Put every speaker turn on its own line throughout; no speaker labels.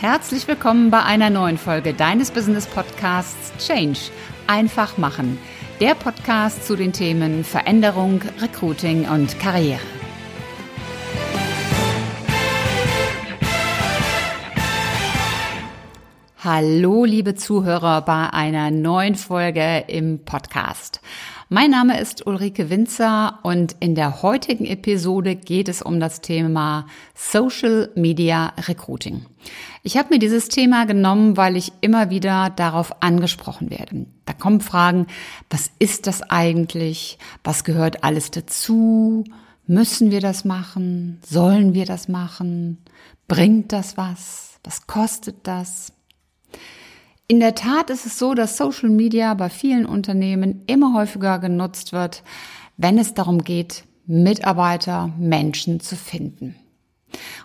Herzlich willkommen bei einer neuen Folge deines Business Podcasts Change. Einfach machen. Der Podcast zu den Themen Veränderung, Recruiting und Karriere. Hallo, liebe Zuhörer, bei einer neuen Folge im Podcast. Mein Name ist Ulrike Winzer und in der heutigen Episode geht es um das Thema Social Media Recruiting. Ich habe mir dieses Thema genommen, weil ich immer wieder darauf angesprochen werde. Da kommen Fragen, was ist das eigentlich? Was gehört alles dazu? Müssen wir das machen? Sollen wir das machen? Bringt das was? Was kostet das? In der Tat ist es so, dass Social Media bei vielen Unternehmen immer häufiger genutzt wird, wenn es darum geht, Mitarbeiter, Menschen zu finden.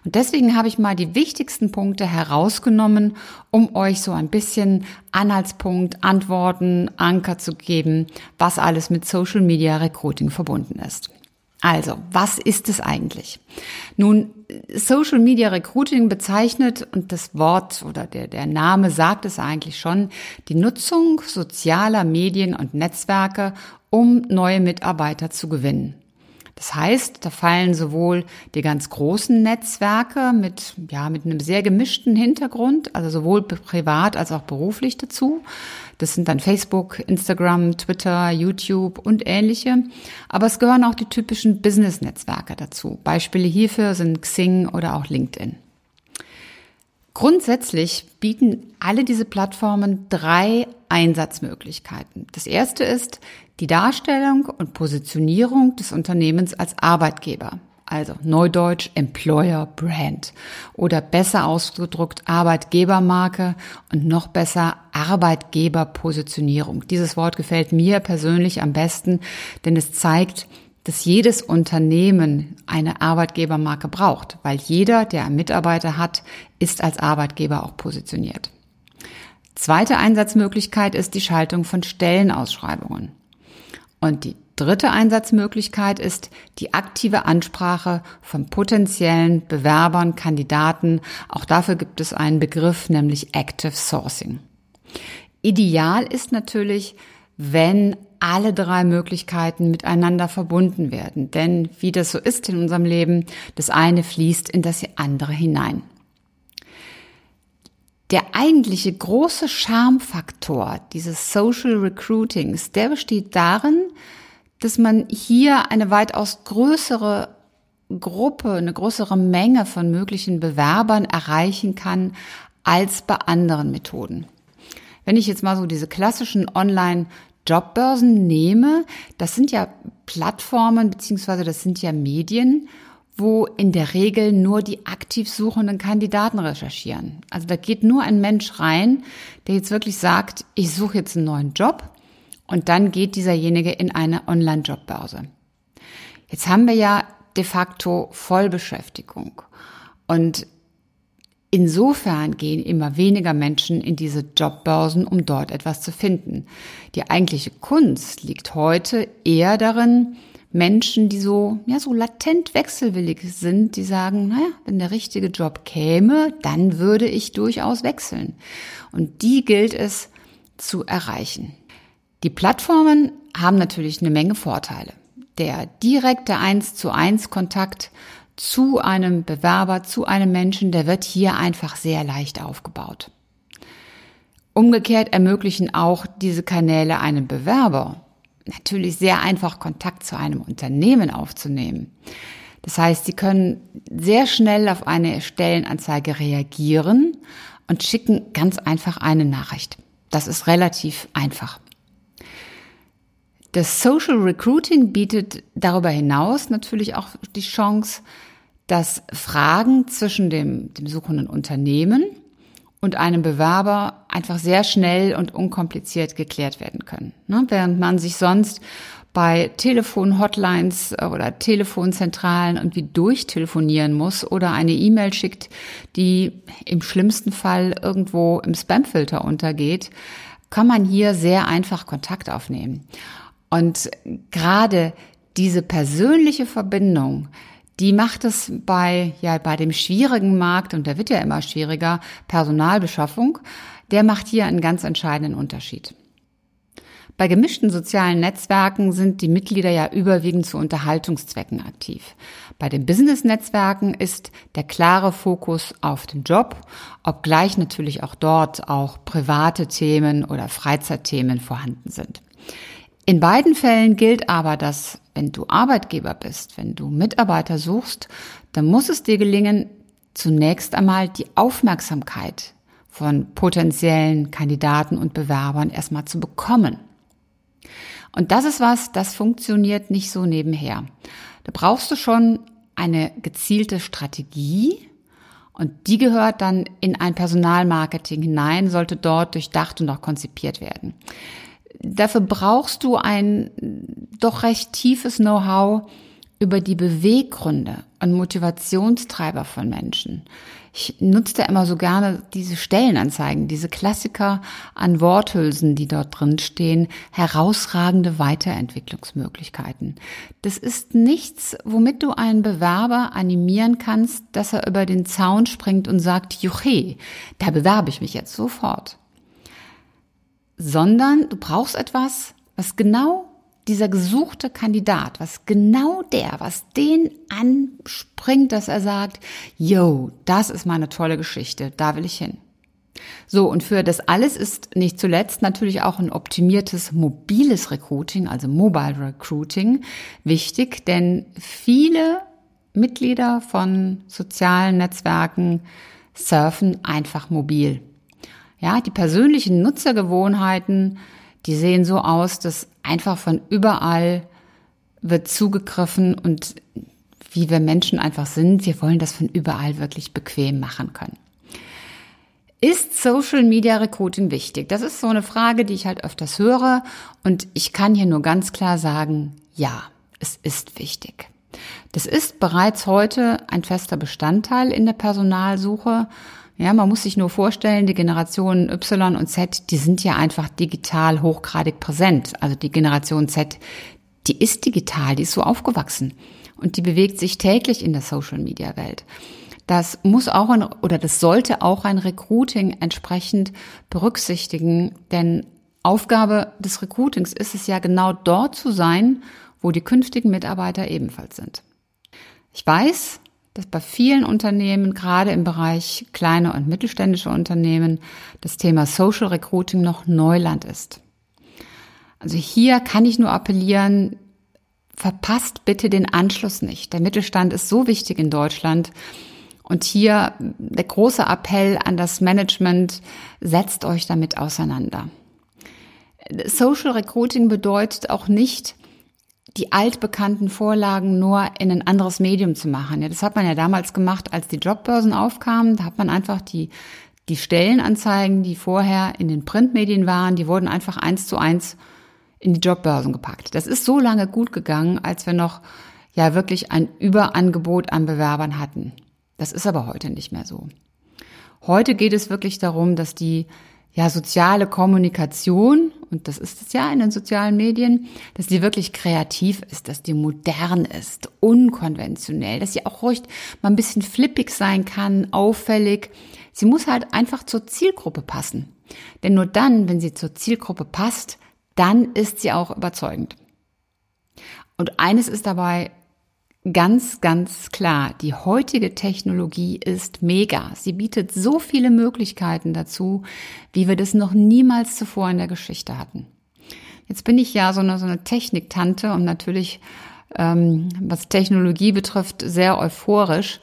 Und deswegen habe ich mal die wichtigsten Punkte herausgenommen, um euch so ein bisschen Anhaltspunkt, Antworten, Anker zu geben, was alles mit Social Media Recruiting verbunden ist. Also, was ist es eigentlich? Nun, Social Media Recruiting bezeichnet, und das Wort oder der, der Name sagt es eigentlich schon, die Nutzung sozialer Medien und Netzwerke, um neue Mitarbeiter zu gewinnen. Das heißt, da fallen sowohl die ganz großen Netzwerke mit, ja, mit einem sehr gemischten Hintergrund, also sowohl privat als auch beruflich dazu. Das sind dann Facebook, Instagram, Twitter, YouTube und ähnliche. Aber es gehören auch die typischen Business-Netzwerke dazu. Beispiele hierfür sind Xing oder auch LinkedIn. Grundsätzlich bieten alle diese Plattformen drei Einsatzmöglichkeiten. Das erste ist die Darstellung und Positionierung des Unternehmens als Arbeitgeber, also Neudeutsch Employer Brand oder besser ausgedruckt Arbeitgebermarke und noch besser Arbeitgeberpositionierung. Dieses Wort gefällt mir persönlich am besten, denn es zeigt, dass jedes Unternehmen eine Arbeitgebermarke braucht, weil jeder, der einen Mitarbeiter hat, ist als Arbeitgeber auch positioniert. Zweite Einsatzmöglichkeit ist die Schaltung von Stellenausschreibungen. Und die dritte Einsatzmöglichkeit ist die aktive Ansprache von potenziellen Bewerbern, Kandidaten. Auch dafür gibt es einen Begriff, nämlich Active Sourcing. Ideal ist natürlich, wenn alle drei Möglichkeiten miteinander verbunden werden. Denn wie das so ist in unserem Leben, das eine fließt in das andere hinein. Der eigentliche große Charmfaktor dieses Social Recruitings, der besteht darin, dass man hier eine weitaus größere Gruppe, eine größere Menge von möglichen Bewerbern erreichen kann als bei anderen Methoden. Wenn ich jetzt mal so diese klassischen Online Jobbörsen nehme, das sind ja Plattformen beziehungsweise das sind ja Medien, wo in der Regel nur die aktiv suchenden Kandidaten recherchieren. Also da geht nur ein Mensch rein, der jetzt wirklich sagt, ich suche jetzt einen neuen Job und dann geht dieserjenige in eine Online-Jobbörse. Jetzt haben wir ja de facto Vollbeschäftigung und Insofern gehen immer weniger Menschen in diese Jobbörsen, um dort etwas zu finden. Die eigentliche Kunst liegt heute eher darin, Menschen, die so, ja, so latent wechselwillig sind, die sagen, naja, wenn der richtige Job käme, dann würde ich durchaus wechseln. Und die gilt es zu erreichen. Die Plattformen haben natürlich eine Menge Vorteile. Der direkte 1 zu 1 Kontakt zu einem Bewerber, zu einem Menschen, der wird hier einfach sehr leicht aufgebaut. Umgekehrt ermöglichen auch diese Kanäle einem Bewerber natürlich sehr einfach Kontakt zu einem Unternehmen aufzunehmen. Das heißt, sie können sehr schnell auf eine Stellenanzeige reagieren und schicken ganz einfach eine Nachricht. Das ist relativ einfach. Das Social Recruiting bietet darüber hinaus natürlich auch die Chance, dass Fragen zwischen dem, dem suchenden Unternehmen und einem Bewerber einfach sehr schnell und unkompliziert geklärt werden können. Ne? Während man sich sonst bei Telefon-Hotlines oder Telefonzentralen irgendwie durchtelefonieren muss oder eine E-Mail schickt, die im schlimmsten Fall irgendwo im Spamfilter untergeht, kann man hier sehr einfach Kontakt aufnehmen. Und gerade diese persönliche Verbindung, die macht es bei, ja, bei dem schwierigen Markt, und der wird ja immer schwieriger, Personalbeschaffung, der macht hier einen ganz entscheidenden Unterschied. Bei gemischten sozialen Netzwerken sind die Mitglieder ja überwiegend zu Unterhaltungszwecken aktiv. Bei den Business-Netzwerken ist der klare Fokus auf den Job, obgleich natürlich auch dort auch private Themen oder Freizeitthemen vorhanden sind. In beiden Fällen gilt aber, dass wenn du Arbeitgeber bist, wenn du Mitarbeiter suchst, dann muss es dir gelingen, zunächst einmal die Aufmerksamkeit von potenziellen Kandidaten und Bewerbern erstmal zu bekommen. Und das ist was, das funktioniert nicht so nebenher. Da brauchst du schon eine gezielte Strategie und die gehört dann in ein Personalmarketing hinein, sollte dort durchdacht und auch konzipiert werden. Dafür brauchst du ein doch recht tiefes Know-how über die Beweggründe und Motivationstreiber von Menschen. Ich nutze da immer so gerne diese Stellenanzeigen, diese Klassiker an Worthülsen, die dort drin stehen, herausragende Weiterentwicklungsmöglichkeiten. Das ist nichts, womit du einen Bewerber animieren kannst, dass er über den Zaun springt und sagt, juche, da bewerbe ich mich jetzt sofort. Sondern du brauchst etwas, was genau dieser gesuchte Kandidat, was genau der, was den anspringt, dass er sagt, yo, das ist meine tolle Geschichte, da will ich hin. So, und für das alles ist nicht zuletzt natürlich auch ein optimiertes mobiles Recruiting, also Mobile Recruiting, wichtig, denn viele Mitglieder von sozialen Netzwerken surfen einfach mobil. Ja, die persönlichen Nutzergewohnheiten die sehen so aus, dass einfach von überall wird zugegriffen und wie wir Menschen einfach sind, wir wollen das von überall wirklich bequem machen können. Ist Social Media Recruiting wichtig? Das ist so eine Frage, die ich halt öfters höre und ich kann hier nur ganz klar sagen, ja, es ist wichtig. Das ist bereits heute ein fester Bestandteil in der Personalsuche ja, man muss sich nur vorstellen, die Generationen Y und Z, die sind ja einfach digital hochgradig präsent. Also die Generation Z, die ist digital, die ist so aufgewachsen und die bewegt sich täglich in der Social Media Welt. Das muss auch ein, oder das sollte auch ein Recruiting entsprechend berücksichtigen, denn Aufgabe des Recruitings ist es ja genau dort zu sein, wo die künftigen Mitarbeiter ebenfalls sind. Ich weiß, dass bei vielen Unternehmen, gerade im Bereich kleine und mittelständische Unternehmen, das Thema Social Recruiting noch Neuland ist. Also hier kann ich nur appellieren, verpasst bitte den Anschluss nicht. Der Mittelstand ist so wichtig in Deutschland. Und hier der große Appell an das Management, setzt euch damit auseinander. Social Recruiting bedeutet auch nicht, die altbekannten Vorlagen nur in ein anderes Medium zu machen. Ja, das hat man ja damals gemacht, als die Jobbörsen aufkamen. Da hat man einfach die, die Stellenanzeigen, die vorher in den Printmedien waren, die wurden einfach eins zu eins in die Jobbörsen gepackt. Das ist so lange gut gegangen, als wir noch ja wirklich ein Überangebot an Bewerbern hatten. Das ist aber heute nicht mehr so. Heute geht es wirklich darum, dass die ja, soziale Kommunikation, und das ist es ja in den sozialen Medien, dass die wirklich kreativ ist, dass die modern ist, unkonventionell, dass sie auch ruhig mal ein bisschen flippig sein kann, auffällig. Sie muss halt einfach zur Zielgruppe passen. Denn nur dann, wenn sie zur Zielgruppe passt, dann ist sie auch überzeugend. Und eines ist dabei Ganz, ganz klar, die heutige Technologie ist mega. Sie bietet so viele Möglichkeiten dazu, wie wir das noch niemals zuvor in der Geschichte hatten. Jetzt bin ich ja so eine, so eine Techniktante und natürlich, ähm, was Technologie betrifft, sehr euphorisch.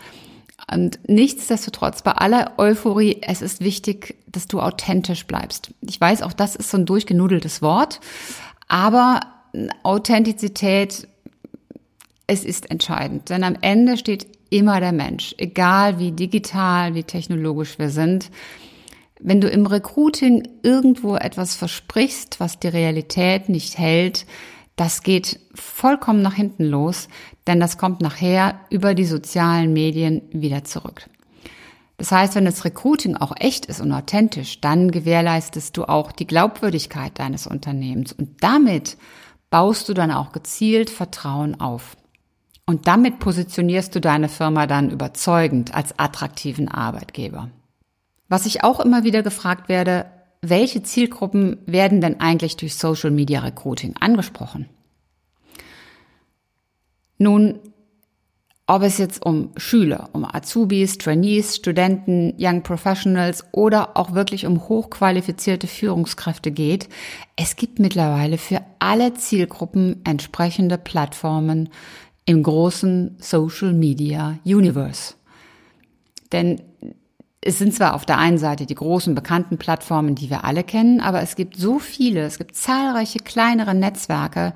Und nichtsdestotrotz, bei aller Euphorie, es ist wichtig, dass du authentisch bleibst. Ich weiß, auch das ist so ein durchgenudeltes Wort, aber Authentizität es ist entscheidend, denn am Ende steht immer der Mensch, egal wie digital, wie technologisch wir sind. Wenn du im Recruiting irgendwo etwas versprichst, was die Realität nicht hält, das geht vollkommen nach hinten los, denn das kommt nachher über die sozialen Medien wieder zurück. Das heißt, wenn das Recruiting auch echt ist und authentisch, dann gewährleistest du auch die Glaubwürdigkeit deines Unternehmens und damit baust du dann auch gezielt Vertrauen auf. Und damit positionierst du deine Firma dann überzeugend als attraktiven Arbeitgeber. Was ich auch immer wieder gefragt werde, welche Zielgruppen werden denn eigentlich durch Social Media Recruiting angesprochen? Nun, ob es jetzt um Schüler, um Azubis, Trainees, Studenten, Young Professionals oder auch wirklich um hochqualifizierte Führungskräfte geht, es gibt mittlerweile für alle Zielgruppen entsprechende Plattformen im großen Social Media Universe. Denn es sind zwar auf der einen Seite die großen bekannten Plattformen, die wir alle kennen, aber es gibt so viele, es gibt zahlreiche kleinere Netzwerke,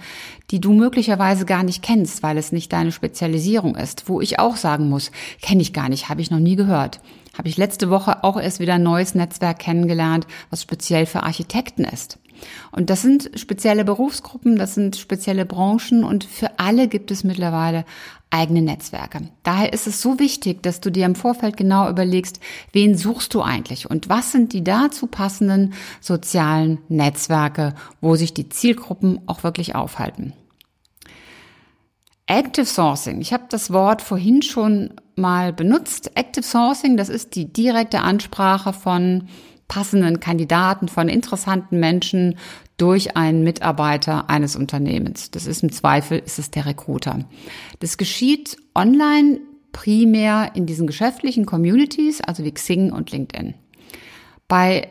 die du möglicherweise gar nicht kennst, weil es nicht deine Spezialisierung ist, wo ich auch sagen muss, kenne ich gar nicht, habe ich noch nie gehört. Habe ich letzte Woche auch erst wieder ein neues Netzwerk kennengelernt, was speziell für Architekten ist. Und das sind spezielle Berufsgruppen, das sind spezielle Branchen und für alle gibt es mittlerweile eigene Netzwerke. Daher ist es so wichtig, dass du dir im Vorfeld genau überlegst, wen suchst du eigentlich und was sind die dazu passenden sozialen Netzwerke, wo sich die Zielgruppen auch wirklich aufhalten. Active Sourcing. Ich habe das Wort vorhin schon mal benutzt. Active Sourcing, das ist die direkte Ansprache von passenden Kandidaten, von interessanten Menschen durch einen Mitarbeiter eines Unternehmens. Das ist im Zweifel, ist es der Recruiter. Das geschieht online primär in diesen geschäftlichen Communities, also wie Xing und LinkedIn. Bei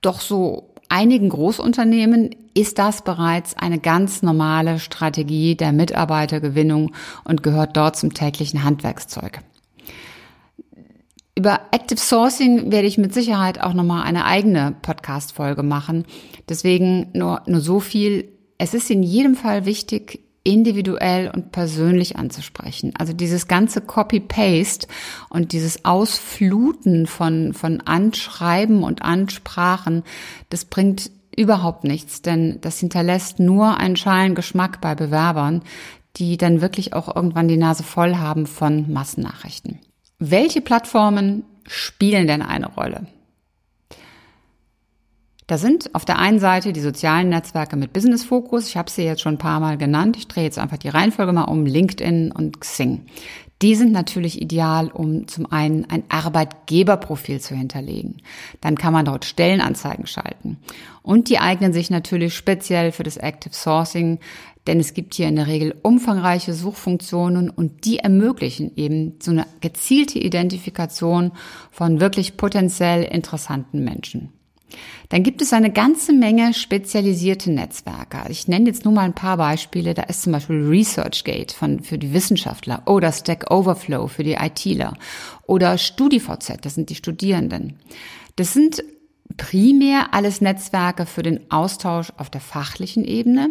doch so einigen Großunternehmen ist das bereits eine ganz normale Strategie der Mitarbeitergewinnung und gehört dort zum täglichen Handwerkszeug. Über Active Sourcing werde ich mit Sicherheit auch nochmal eine eigene Podcast-Folge machen. Deswegen nur, nur so viel. Es ist in jedem Fall wichtig, individuell und persönlich anzusprechen. Also dieses ganze Copy-Paste und dieses Ausfluten von, von Anschreiben und Ansprachen, das bringt überhaupt nichts, denn das hinterlässt nur einen schalen Geschmack bei Bewerbern, die dann wirklich auch irgendwann die Nase voll haben von Massennachrichten. Welche Plattformen spielen denn eine Rolle? Da sind auf der einen Seite die sozialen Netzwerke mit Business Fokus. Ich habe sie jetzt schon ein paar Mal genannt. Ich drehe jetzt einfach die Reihenfolge mal um. LinkedIn und Xing. Die sind natürlich ideal, um zum einen ein Arbeitgeberprofil zu hinterlegen. Dann kann man dort Stellenanzeigen schalten. Und die eignen sich natürlich speziell für das Active Sourcing denn es gibt hier in der Regel umfangreiche Suchfunktionen und die ermöglichen eben so eine gezielte Identifikation von wirklich potenziell interessanten Menschen. Dann gibt es eine ganze Menge spezialisierte Netzwerke. Ich nenne jetzt nur mal ein paar Beispiele. Da ist zum Beispiel ResearchGate von, für die Wissenschaftler oder Stack Overflow für die ITler oder StudiVZ, das sind die Studierenden. Das sind primär alles Netzwerke für den Austausch auf der fachlichen Ebene,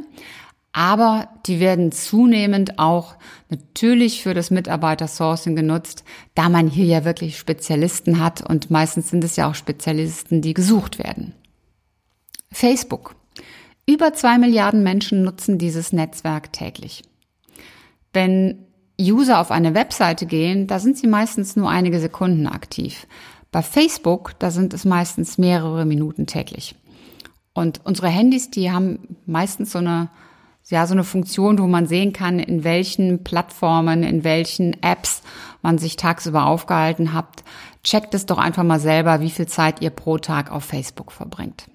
aber die werden zunehmend auch natürlich für das Mitarbeitersourcing genutzt, da man hier ja wirklich Spezialisten hat und meistens sind es ja auch Spezialisten, die gesucht werden. Facebook. Über zwei Milliarden Menschen nutzen dieses Netzwerk täglich. Wenn User auf eine Webseite gehen, da sind sie meistens nur einige Sekunden aktiv. Bei Facebook, da sind es meistens mehrere Minuten täglich. Und unsere Handys, die haben meistens so eine ja so eine Funktion, wo man sehen kann, in welchen Plattformen, in welchen Apps man sich tagsüber aufgehalten hat. Checkt es doch einfach mal selber, wie viel Zeit ihr pro Tag auf Facebook verbringt.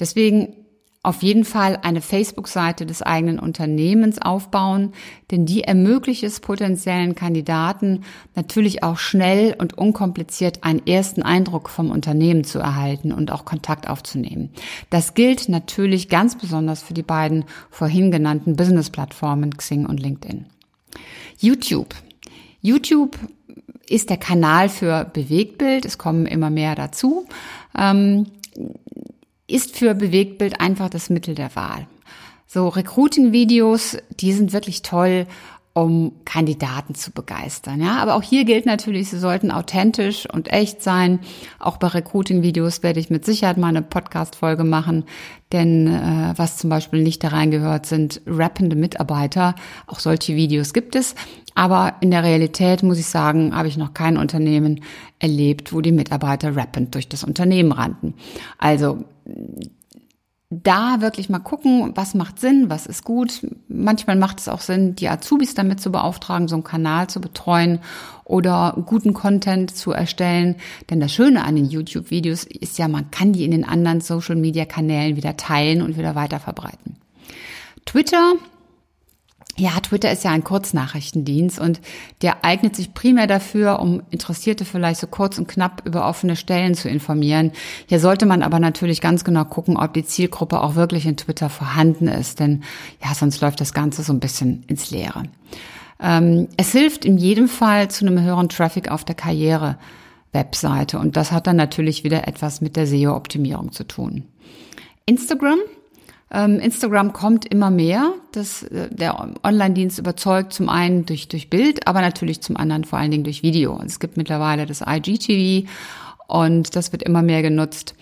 Deswegen auf jeden Fall eine Facebook-Seite des eigenen Unternehmens aufbauen, denn die ermöglicht es potenziellen Kandidaten natürlich auch schnell und unkompliziert einen ersten Eindruck vom Unternehmen zu erhalten und auch Kontakt aufzunehmen. Das gilt natürlich ganz besonders für die beiden vorhin genannten Business-Plattformen Xing und LinkedIn. YouTube. YouTube ist der Kanal für Bewegtbild. Es kommen immer mehr dazu. Ähm, ist für Bewegtbild einfach das Mittel der Wahl. So Recruiting-Videos, die sind wirklich toll, um Kandidaten zu begeistern. Ja, aber auch hier gilt natürlich, sie sollten authentisch und echt sein. Auch bei Recruiting-Videos werde ich mit Sicherheit mal eine Podcast-Folge machen, denn äh, was zum Beispiel nicht da reingehört, sind rappende Mitarbeiter. Auch solche Videos gibt es. Aber in der Realität muss ich sagen, habe ich noch kein Unternehmen erlebt, wo die Mitarbeiter rappend durch das Unternehmen rannten. Also da wirklich mal gucken, was macht Sinn, was ist gut. Manchmal macht es auch Sinn, die Azubis damit zu beauftragen, so einen Kanal zu betreuen oder guten Content zu erstellen. Denn das Schöne an den YouTube-Videos ist ja, man kann die in den anderen Social-Media-Kanälen wieder teilen und wieder weiter verbreiten. Twitter ja, Twitter ist ja ein Kurznachrichtendienst und der eignet sich primär dafür, um Interessierte vielleicht so kurz und knapp über offene Stellen zu informieren. Hier sollte man aber natürlich ganz genau gucken, ob die Zielgruppe auch wirklich in Twitter vorhanden ist, denn ja, sonst läuft das Ganze so ein bisschen ins Leere. Ähm, es hilft in jedem Fall zu einem höheren Traffic auf der Karriere. Webseite und das hat dann natürlich wieder etwas mit der SEO-Optimierung zu tun. Instagram Instagram kommt immer mehr. Das, äh, der Online-Dienst überzeugt zum einen durch, durch Bild, aber natürlich zum anderen vor allen Dingen durch Video. Es gibt mittlerweile das IGTV und das wird immer mehr genutzt.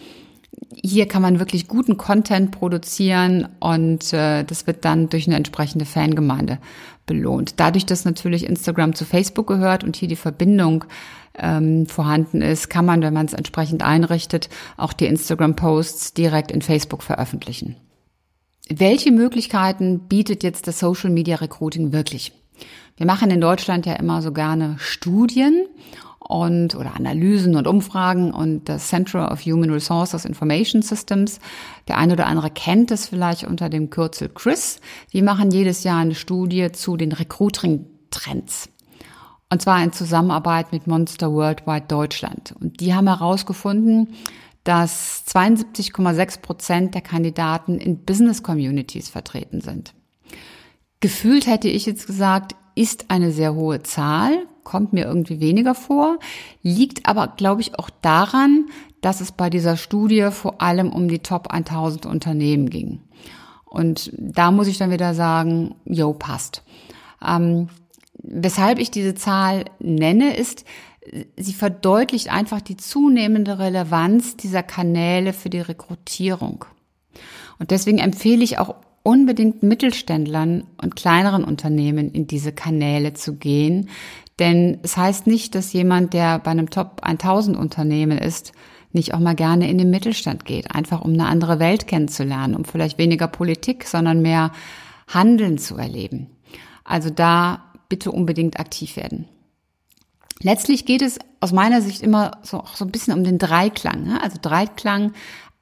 Hier kann man wirklich guten Content produzieren und äh, das wird dann durch eine entsprechende Fangemeinde belohnt. Dadurch, dass natürlich Instagram zu Facebook gehört und hier die Verbindung ähm, vorhanden ist, kann man, wenn man es entsprechend einrichtet, auch die Instagram-Posts direkt in Facebook veröffentlichen. Welche Möglichkeiten bietet jetzt das Social Media Recruiting wirklich? Wir machen in Deutschland ja immer so gerne Studien und oder Analysen und Umfragen und das Center of Human Resources Information Systems. Der eine oder andere kennt es vielleicht unter dem Kürzel CRIS. Die machen jedes Jahr eine Studie zu den Recruiting Trends. Und zwar in Zusammenarbeit mit Monster Worldwide Deutschland. Und die haben herausgefunden, dass 72,6 Prozent der Kandidaten in Business Communities vertreten sind. Gefühlt hätte ich jetzt gesagt, ist eine sehr hohe Zahl, kommt mir irgendwie weniger vor, liegt aber, glaube ich, auch daran, dass es bei dieser Studie vor allem um die Top 1000 Unternehmen ging. Und da muss ich dann wieder sagen, jo, passt. Ähm, weshalb ich diese Zahl nenne, ist, sie verdeutlicht einfach die zunehmende Relevanz dieser Kanäle für die Rekrutierung. Und deswegen empfehle ich auch unbedingt Mittelständlern und kleineren Unternehmen in diese Kanäle zu gehen. Denn es heißt nicht, dass jemand, der bei einem Top 1000 Unternehmen ist, nicht auch mal gerne in den Mittelstand geht, einfach um eine andere Welt kennenzulernen, um vielleicht weniger Politik, sondern mehr Handeln zu erleben. Also da bitte unbedingt aktiv werden. Letztlich geht es aus meiner Sicht immer so, so ein bisschen um den Dreiklang. Ne? Also Dreiklang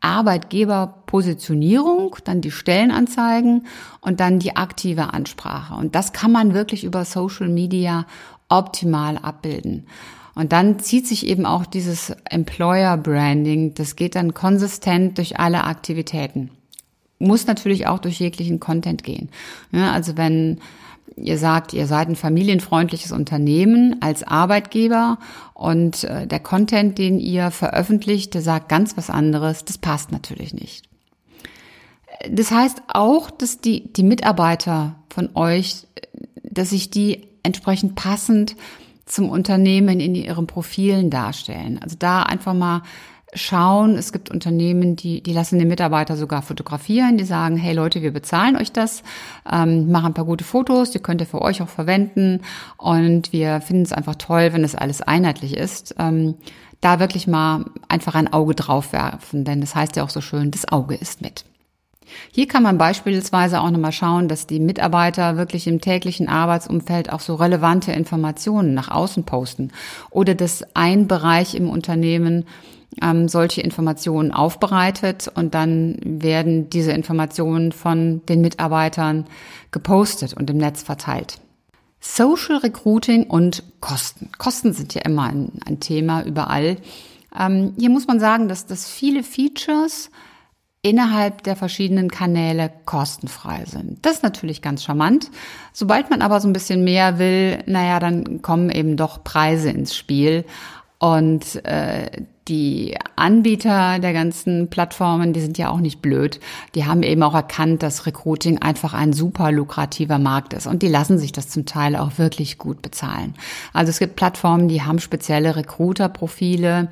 Arbeitgeberpositionierung, dann die Stellenanzeigen und dann die aktive Ansprache. Und das kann man wirklich über Social Media optimal abbilden. Und dann zieht sich eben auch dieses Employer Branding, das geht dann konsistent durch alle Aktivitäten. Muss natürlich auch durch jeglichen Content gehen. Ja, also wenn ihr sagt, ihr seid ein familienfreundliches Unternehmen als Arbeitgeber und äh, der Content, den ihr veröffentlicht, der sagt ganz was anderes, das passt natürlich nicht. Das heißt auch, dass die, die Mitarbeiter von euch, dass sich die entsprechend passend zum Unternehmen in ihren Profilen darstellen. Also da einfach mal schauen. Es gibt Unternehmen, die, die lassen den Mitarbeiter sogar fotografieren. Die sagen, hey Leute, wir bezahlen euch das, ähm, machen ein paar gute Fotos, die könnt ihr für euch auch verwenden. Und wir finden es einfach toll, wenn das alles einheitlich ist. Ähm, da wirklich mal einfach ein Auge drauf werfen, denn das heißt ja auch so schön, das Auge ist mit. Hier kann man beispielsweise auch nochmal schauen, dass die Mitarbeiter wirklich im täglichen Arbeitsumfeld auch so relevante Informationen nach außen posten oder dass ein Bereich im Unternehmen ähm, solche Informationen aufbereitet und dann werden diese Informationen von den Mitarbeitern gepostet und im Netz verteilt. Social Recruiting und Kosten. Kosten sind ja immer ein, ein Thema überall. Ähm, hier muss man sagen, dass, dass viele Features innerhalb der verschiedenen Kanäle kostenfrei sind. Das ist natürlich ganz charmant. Sobald man aber so ein bisschen mehr will, naja, dann kommen eben doch Preise ins Spiel. Und äh, die Anbieter der ganzen Plattformen, die sind ja auch nicht blöd. Die haben eben auch erkannt, dass Recruiting einfach ein super lukrativer Markt ist. Und die lassen sich das zum Teil auch wirklich gut bezahlen. Also es gibt Plattformen, die haben spezielle Recruiter-Profile,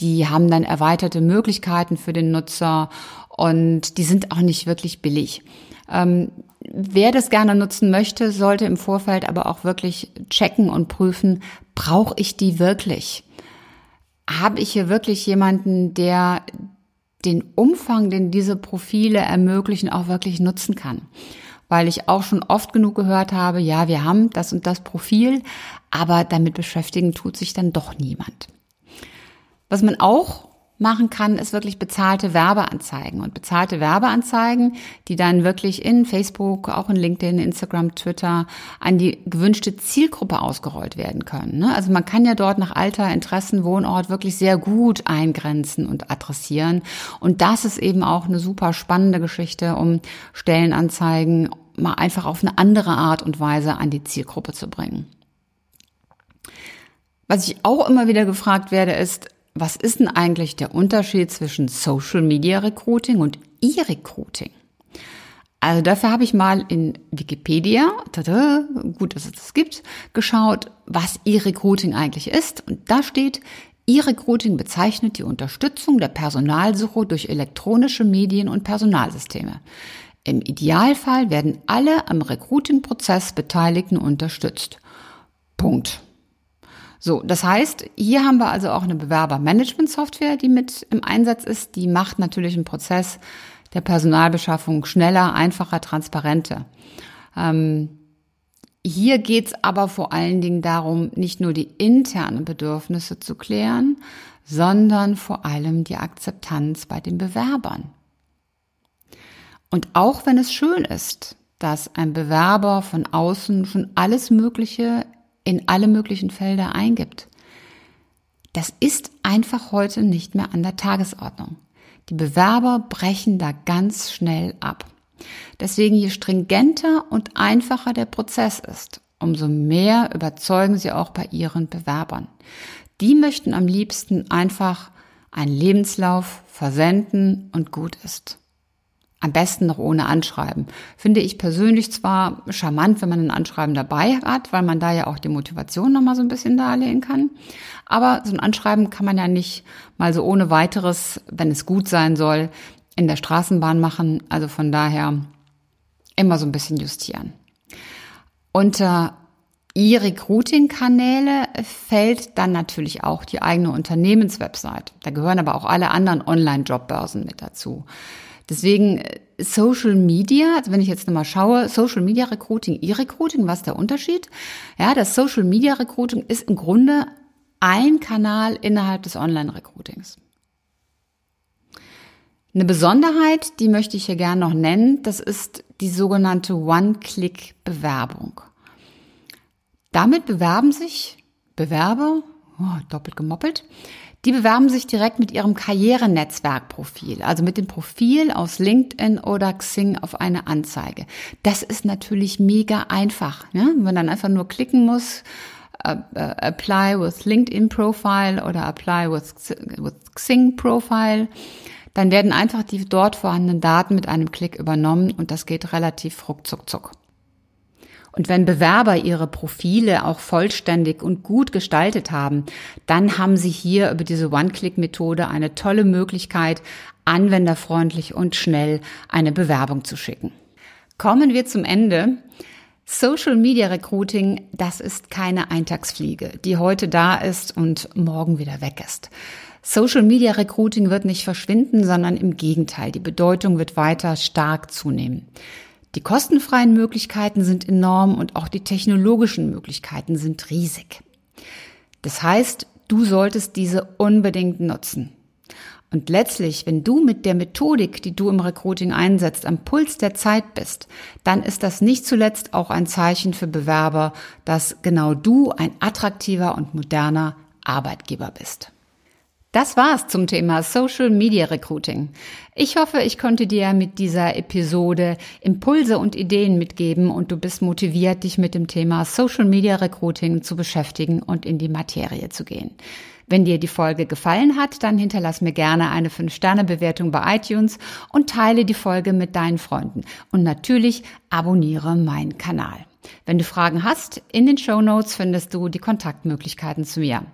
die haben dann erweiterte Möglichkeiten für den Nutzer und die sind auch nicht wirklich billig. Ähm, wer das gerne nutzen möchte, sollte im Vorfeld aber auch wirklich checken und prüfen, brauche ich die wirklich? Habe ich hier wirklich jemanden, der den Umfang, den diese Profile ermöglichen, auch wirklich nutzen kann. Weil ich auch schon oft genug gehört habe, ja, wir haben das und das Profil, aber damit beschäftigen tut sich dann doch niemand. Was man auch machen kann, ist wirklich bezahlte Werbeanzeigen. Und bezahlte Werbeanzeigen, die dann wirklich in Facebook, auch in LinkedIn, Instagram, Twitter an die gewünschte Zielgruppe ausgerollt werden können. Ne? Also man kann ja dort nach Alter, Interessen, Wohnort wirklich sehr gut eingrenzen und adressieren. Und das ist eben auch eine super spannende Geschichte, um Stellenanzeigen mal einfach auf eine andere Art und Weise an die Zielgruppe zu bringen. Was ich auch immer wieder gefragt werde, ist, was ist denn eigentlich der Unterschied zwischen Social Media Recruiting und E-Recruiting? Also dafür habe ich mal in Wikipedia, tada, gut, dass es das gibt, geschaut, was E-Recruiting eigentlich ist. Und da steht, E-Recruiting bezeichnet die Unterstützung der Personalsuche durch elektronische Medien und Personalsysteme. Im Idealfall werden alle am Recruiting-Prozess Beteiligten unterstützt. Punkt. So, das heißt, hier haben wir also auch eine Bewerbermanagement-Software, die mit im Einsatz ist. Die macht natürlich einen Prozess der Personalbeschaffung schneller, einfacher, transparenter. Ähm, hier geht's aber vor allen Dingen darum, nicht nur die internen Bedürfnisse zu klären, sondern vor allem die Akzeptanz bei den Bewerbern. Und auch wenn es schön ist, dass ein Bewerber von außen schon alles Mögliche in alle möglichen Felder eingibt. Das ist einfach heute nicht mehr an der Tagesordnung. Die Bewerber brechen da ganz schnell ab. Deswegen je stringenter und einfacher der Prozess ist, umso mehr überzeugen sie auch bei ihren Bewerbern. Die möchten am liebsten einfach einen Lebenslauf versenden und gut ist. Am besten noch ohne Anschreiben. Finde ich persönlich zwar charmant, wenn man ein Anschreiben dabei hat, weil man da ja auch die Motivation nochmal so ein bisschen darlegen kann. Aber so ein Anschreiben kann man ja nicht mal so ohne weiteres, wenn es gut sein soll, in der Straßenbahn machen. Also von daher immer so ein bisschen justieren. Unter E-Recruiting-Kanäle fällt dann natürlich auch die eigene Unternehmenswebsite. Da gehören aber auch alle anderen Online-Jobbörsen mit dazu. Deswegen äh, Social Media, also wenn ich jetzt nochmal schaue, Social Media Recruiting, E-Recruiting, was ist der Unterschied? Ja, das Social Media Recruiting ist im Grunde ein Kanal innerhalb des Online-Recruitings. Eine Besonderheit, die möchte ich hier gerne noch nennen, das ist die sogenannte One-Click-Bewerbung. Damit bewerben sich Bewerber, oh, doppelt gemoppelt, die bewerben sich direkt mit ihrem Karrierenetzwerkprofil, also mit dem Profil aus LinkedIn oder Xing auf eine Anzeige. Das ist natürlich mega einfach, ne? wenn man dann einfach nur klicken muss, uh, uh, apply with LinkedIn Profile oder apply with, with Xing Profile. Dann werden einfach die dort vorhandenen Daten mit einem Klick übernommen und das geht relativ ruckzuck. Und wenn Bewerber ihre Profile auch vollständig und gut gestaltet haben, dann haben sie hier über diese One-Click-Methode eine tolle Möglichkeit, anwenderfreundlich und schnell eine Bewerbung zu schicken. Kommen wir zum Ende. Social Media Recruiting, das ist keine Eintagsfliege, die heute da ist und morgen wieder weg ist. Social Media Recruiting wird nicht verschwinden, sondern im Gegenteil, die Bedeutung wird weiter stark zunehmen. Die kostenfreien Möglichkeiten sind enorm und auch die technologischen Möglichkeiten sind riesig. Das heißt, du solltest diese unbedingt nutzen. Und letztlich, wenn du mit der Methodik, die du im Recruiting einsetzt, am Puls der Zeit bist, dann ist das nicht zuletzt auch ein Zeichen für Bewerber, dass genau du ein attraktiver und moderner Arbeitgeber bist. Das war's zum Thema Social Media Recruiting. Ich hoffe, ich konnte dir mit dieser Episode Impulse und Ideen mitgeben und du bist motiviert, dich mit dem Thema Social Media Recruiting zu beschäftigen und in die Materie zu gehen. Wenn dir die Folge gefallen hat, dann hinterlass mir gerne eine 5-Sterne-Bewertung bei iTunes und teile die Folge mit deinen Freunden. Und natürlich abonniere meinen Kanal. Wenn du Fragen hast, in den Show Notes findest du die Kontaktmöglichkeiten zu mir.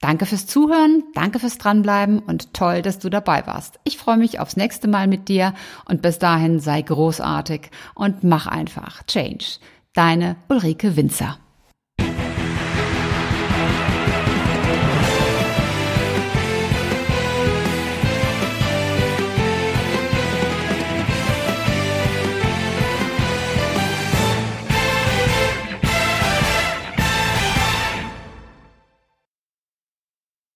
Danke fürs Zuhören, danke fürs Dranbleiben und toll, dass du dabei warst. Ich freue mich aufs nächste Mal mit dir und bis dahin sei großartig und mach einfach Change. Deine Ulrike Winzer.